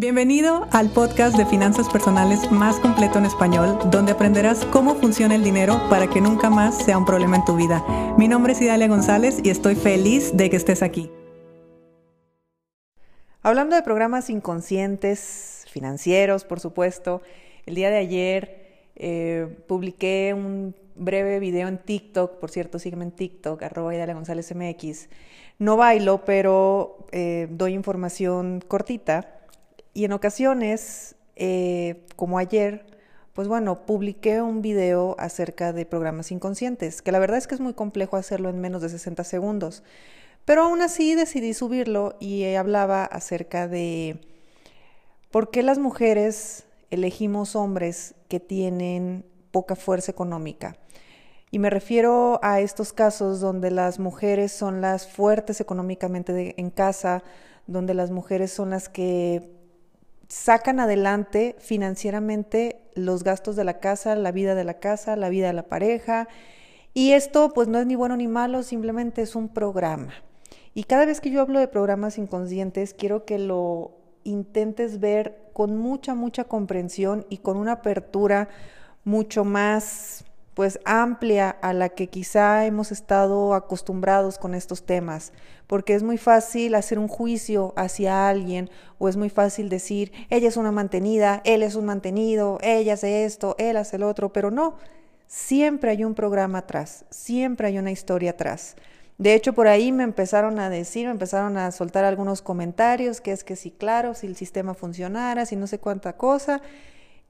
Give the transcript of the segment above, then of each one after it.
Bienvenido al podcast de finanzas personales más completo en español, donde aprenderás cómo funciona el dinero para que nunca más sea un problema en tu vida. Mi nombre es Idalia González y estoy feliz de que estés aquí. Hablando de programas inconscientes, financieros, por supuesto, el día de ayer eh, publiqué un breve video en TikTok, por cierto, sígueme en TikTok, arroba Idalia González MX. No bailo, pero eh, doy información cortita y en ocasiones, eh, como ayer, pues bueno, publiqué un video acerca de programas inconscientes, que la verdad es que es muy complejo hacerlo en menos de 60 segundos. Pero aún así decidí subirlo y hablaba acerca de por qué las mujeres elegimos hombres que tienen poca fuerza económica. Y me refiero a estos casos donde las mujeres son las fuertes económicamente en casa, donde las mujeres son las que sacan adelante financieramente los gastos de la casa, la vida de la casa, la vida de la pareja. Y esto pues no es ni bueno ni malo, simplemente es un programa. Y cada vez que yo hablo de programas inconscientes, quiero que lo intentes ver con mucha, mucha comprensión y con una apertura mucho más pues amplia a la que quizá hemos estado acostumbrados con estos temas, porque es muy fácil hacer un juicio hacia alguien o es muy fácil decir, ella es una mantenida, él es un mantenido, ella hace esto, él hace el otro, pero no, siempre hay un programa atrás, siempre hay una historia atrás. De hecho, por ahí me empezaron a decir, me empezaron a soltar algunos comentarios, que es que sí, claro, si el sistema funcionara, si no sé cuánta cosa.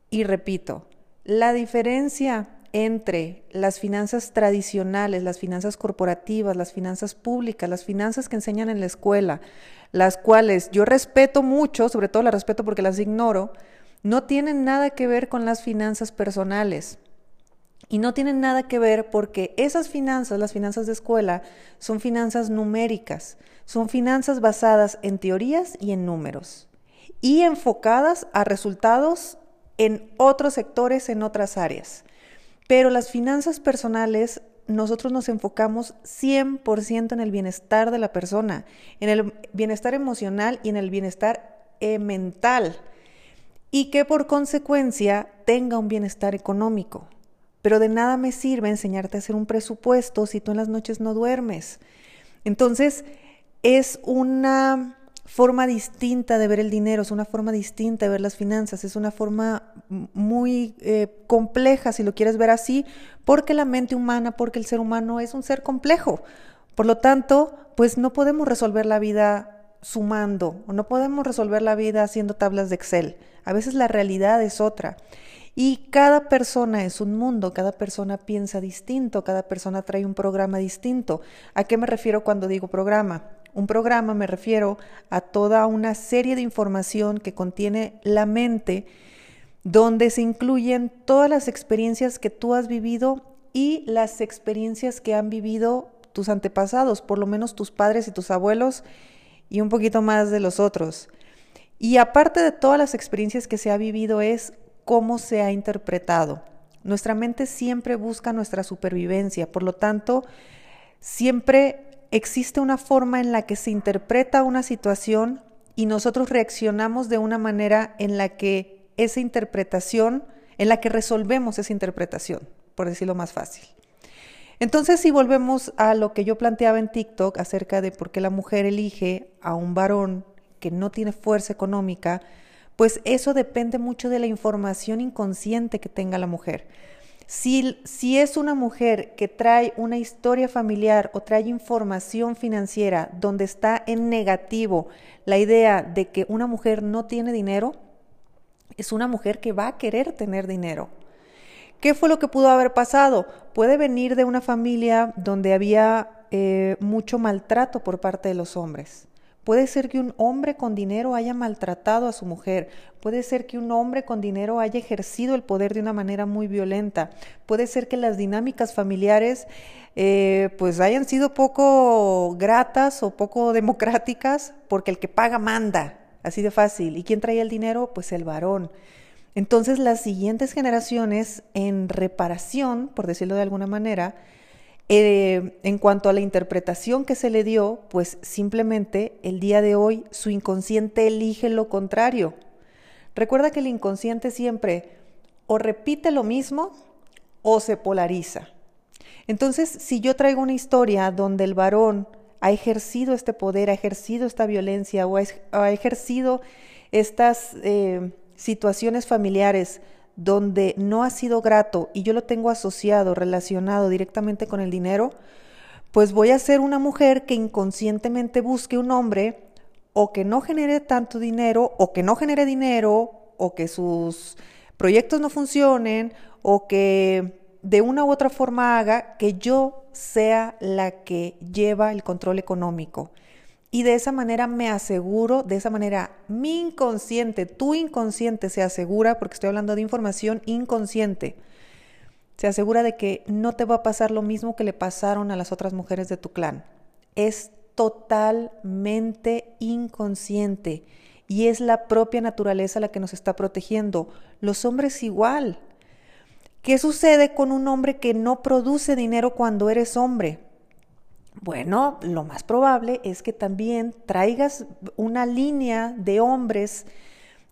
Y repito, la diferencia entre las finanzas tradicionales, las finanzas corporativas, las finanzas públicas, las finanzas que enseñan en la escuela, las cuales yo respeto mucho, sobre todo las respeto porque las ignoro, no tienen nada que ver con las finanzas personales. Y no tienen nada que ver porque esas finanzas, las finanzas de escuela, son finanzas numéricas, son finanzas basadas en teorías y en números y enfocadas a resultados en otros sectores, en otras áreas. Pero las finanzas personales, nosotros nos enfocamos 100% en el bienestar de la persona, en el bienestar emocional y en el bienestar eh, mental. Y que por consecuencia tenga un bienestar económico. Pero de nada me sirve enseñarte a hacer un presupuesto si tú en las noches no duermes. Entonces, es una forma distinta de ver el dinero, es una forma distinta de ver las finanzas, es una forma muy eh, compleja, si lo quieres ver así, porque la mente humana, porque el ser humano es un ser complejo. Por lo tanto, pues no podemos resolver la vida sumando, o no podemos resolver la vida haciendo tablas de Excel. A veces la realidad es otra. Y cada persona es un mundo, cada persona piensa distinto, cada persona trae un programa distinto. ¿A qué me refiero cuando digo programa? Un programa me refiero a toda una serie de información que contiene la mente, donde se incluyen todas las experiencias que tú has vivido y las experiencias que han vivido tus antepasados, por lo menos tus padres y tus abuelos, y un poquito más de los otros. Y aparte de todas las experiencias que se ha vivido es cómo se ha interpretado. Nuestra mente siempre busca nuestra supervivencia, por lo tanto, siempre existe una forma en la que se interpreta una situación y nosotros reaccionamos de una manera en la que esa interpretación, en la que resolvemos esa interpretación, por decirlo más fácil. Entonces, si volvemos a lo que yo planteaba en TikTok acerca de por qué la mujer elige a un varón que no tiene fuerza económica, pues eso depende mucho de la información inconsciente que tenga la mujer. Si, es una mujer que trae una historia familiar o trae información financiera donde está en negativo la idea de que una mujer no tiene dinero, es una mujer que va a querer tener dinero. ¿Qué fue lo que pudo haber pasado? Puede venir de una familia donde había eh, mucho maltrato por parte de los hombres. Puede ser que un hombre con dinero haya maltratado a su mujer. Puede ser que un hombre con dinero haya ejercido el poder de una manera muy violenta. Puede ser que las dinámicas familiares eh, pues hayan sido poco gratas o poco democráticas porque el que paga manda. Así de fácil. ¿Y quién trae el dinero? Pues el varón. Entonces las siguientes generaciones en reparación, por decirlo de alguna manera, eh, en cuanto a la interpretación que se le dio, pues simplemente el día de hoy su inconsciente elige lo contrario. Recuerda que el inconsciente siempre o repite lo mismo o se polariza. Entonces, si yo traigo una historia donde el varón ha ejercido este poder, ha ejercido esta violencia o ha ejercido estas eh, situaciones familiares donde no ha sido grato y yo lo tengo asociado, relacionado directamente con el dinero, pues voy a ser una mujer que inconscientemente busque un hombre o que no genere tanto dinero o que no genere dinero o que sus proyectos no funcionen o que de una u otra forma haga que yo sea la que lleva el control económico. Y de esa manera me aseguro, de esa manera mi inconsciente, tu inconsciente se asegura, porque estoy hablando de información inconsciente, se asegura de que no te va a pasar lo mismo que le pasaron a las otras mujeres de tu clan. Es totalmente inconsciente y es la propia naturaleza la que nos está protegiendo. Los hombres igual. ¿Qué sucede con un hombre que no produce dinero cuando eres hombre? Bueno, lo más probable es que también traigas una línea de hombres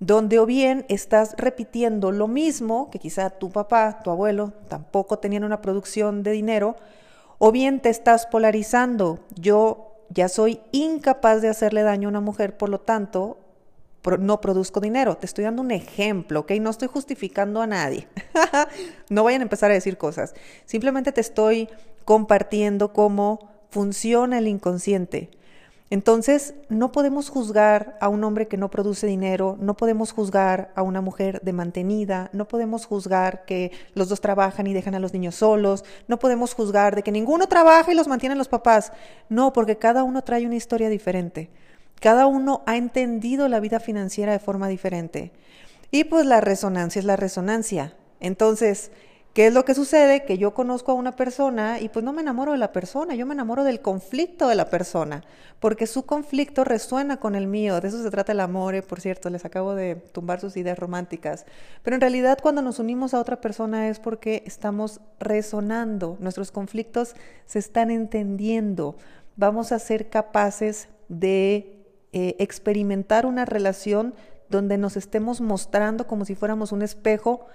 donde o bien estás repitiendo lo mismo, que quizá tu papá, tu abuelo tampoco tenían una producción de dinero, o bien te estás polarizando. Yo ya soy incapaz de hacerle daño a una mujer, por lo tanto, no produzco dinero. Te estoy dando un ejemplo, ¿ok? No estoy justificando a nadie. no vayan a empezar a decir cosas. Simplemente te estoy compartiendo cómo funciona el inconsciente. Entonces, no podemos juzgar a un hombre que no produce dinero, no podemos juzgar a una mujer de mantenida, no podemos juzgar que los dos trabajan y dejan a los niños solos, no podemos juzgar de que ninguno trabaja y los mantienen los papás. No, porque cada uno trae una historia diferente. Cada uno ha entendido la vida financiera de forma diferente. Y pues la resonancia es la resonancia. Entonces, ¿Qué es lo que sucede? Que yo conozco a una persona y pues no me enamoro de la persona, yo me enamoro del conflicto de la persona, porque su conflicto resuena con el mío, de eso se trata el amor, eh, por cierto, les acabo de tumbar sus ideas románticas, pero en realidad cuando nos unimos a otra persona es porque estamos resonando, nuestros conflictos se están entendiendo, vamos a ser capaces de eh, experimentar una relación donde nos estemos mostrando como si fuéramos un espejo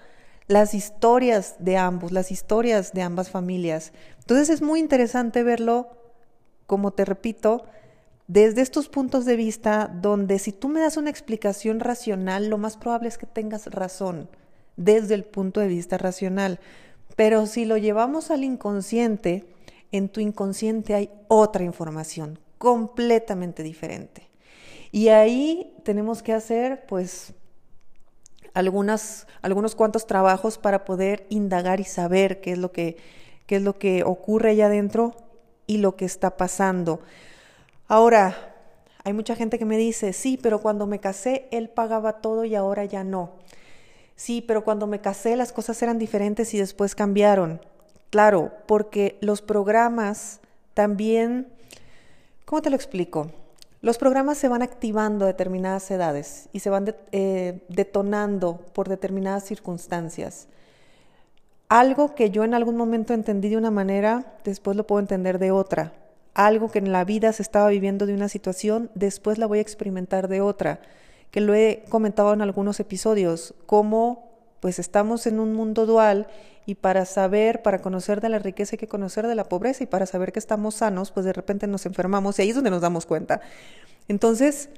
las historias de ambos, las historias de ambas familias. Entonces es muy interesante verlo, como te repito, desde estos puntos de vista donde si tú me das una explicación racional, lo más probable es que tengas razón desde el punto de vista racional. Pero si lo llevamos al inconsciente, en tu inconsciente hay otra información completamente diferente. Y ahí tenemos que hacer, pues, algunas, algunos cuantos trabajos para poder indagar y saber qué es lo que, qué es lo que ocurre allá adentro y lo que está pasando. Ahora, hay mucha gente que me dice, sí, pero cuando me casé él pagaba todo y ahora ya no. Sí, pero cuando me casé las cosas eran diferentes y después cambiaron. Claro, porque los programas también, ¿cómo te lo explico? Los programas se van activando a determinadas edades y se van eh, detonando por determinadas circunstancias. Algo que yo en algún momento entendí de una manera, después lo puedo entender de otra. Algo que en la vida se estaba viviendo de una situación, después la voy a experimentar de otra. Que lo he comentado en algunos episodios, cómo pues estamos en un mundo dual y para saber, para conocer de la riqueza hay que conocer de la pobreza y para saber que estamos sanos, pues de repente nos enfermamos y ahí es donde nos damos cuenta. Entonces,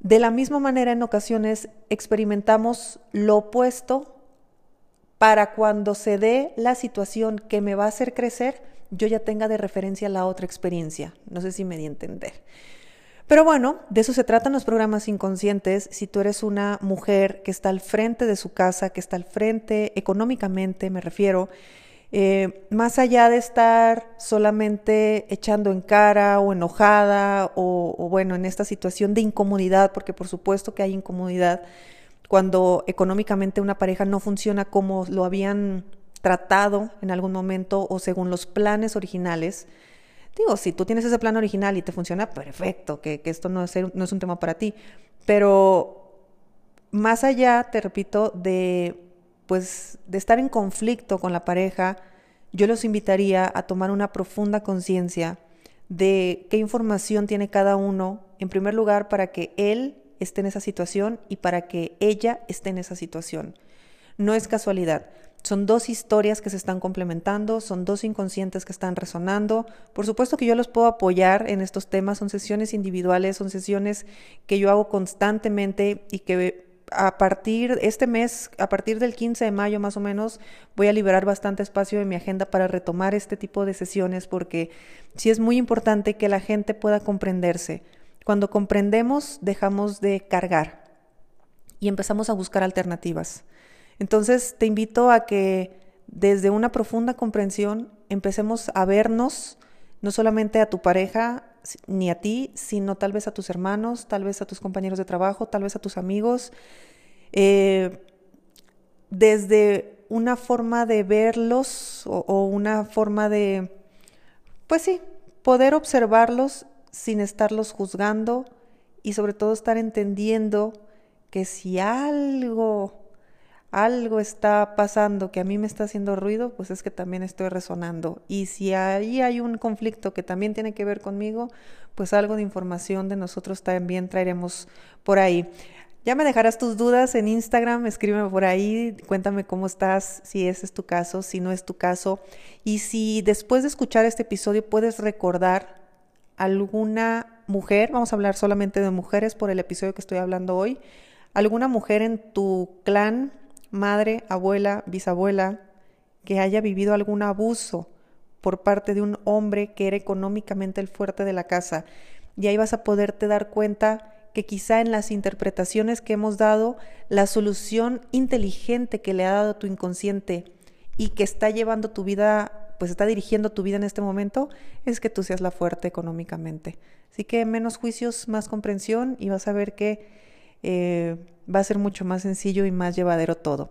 de la misma manera en ocasiones experimentamos lo opuesto para cuando se dé la situación que me va a hacer crecer, yo ya tenga de referencia la otra experiencia. No sé si me di entender. Pero bueno, de eso se tratan los programas inconscientes. Si tú eres una mujer que está al frente de su casa, que está al frente económicamente, me refiero, eh, más allá de estar solamente echando en cara o enojada o, o bueno, en esta situación de incomodidad, porque por supuesto que hay incomodidad cuando económicamente una pareja no funciona como lo habían tratado en algún momento o según los planes originales, Digo, si tú tienes ese plan original y te funciona, perfecto, que, esto no es, no es un tema para ti. Pero más allá, te repito, de pues de estar en conflicto con la pareja, yo los invitaría a tomar una profunda conciencia de qué información tiene cada uno, en primer lugar, para que él esté en esa situación y para que ella esté en esa situación. No es casualidad. Son dos historias que se están complementando, son dos inconscientes que están resonando. Por supuesto que yo los puedo apoyar en estos temas, son sesiones individuales, son sesiones que yo hago constantemente y que a partir este mes, a partir del 15 de mayo más o menos, voy a liberar bastante espacio en mi agenda para retomar este tipo de sesiones porque sí es muy importante que la gente pueda comprenderse. Cuando comprendemos, dejamos de cargar y empezamos a buscar alternativas. Entonces, te invito a que desde una profunda comprensión empecemos a vernos, no solamente a tu pareja ni a ti, sino tal vez a tus hermanos, tal vez a tus compañeros de trabajo, tal vez a tus amigos, eh, desde una forma de verlos o, o una forma de, pues sí, poder observarlos sin estarlos juzgando y sobre todo estar entendiendo que si algo algo está pasando que a mí me está haciendo ruido, pues es que también estoy resonando. Y si ahí hay un conflicto que también tiene que ver conmigo, pues algo de información de nosotros también traeremos por ahí. Ya me dejarás tus dudas en Instagram, escríbeme por ahí, cuéntame cómo estás, si ese es tu caso, si no es tu caso. Y si después de escuchar este episodio puedes recordar alguna mujer, vamos a hablar solamente de mujeres por el episodio que estoy hablando hoy, alguna mujer en tu clan, madre, abuela, bisabuela, que haya vivido algún abuso por parte de un hombre que era económicamente el fuerte de la casa. Y ahí vas a poderte dar cuenta que quizá en las interpretaciones que hemos dado, la solución inteligente que le ha dado tu inconsciente y que está llevando tu vida, pues está dirigiendo tu vida en este momento, es que tú seas la fuerte económicamente. Así que menos juicios, más comprensión y vas a ver que eh, va a ser mucho más sencillo y más llevadero todo.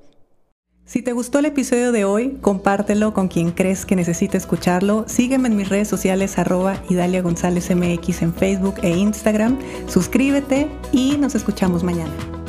Si te gustó el episodio de hoy, compártelo con quien crees que necesite escucharlo. Sígueme en mis redes sociales arroba Idalia González MX en Facebook e Instagram. Suscríbete y nos escuchamos mañana.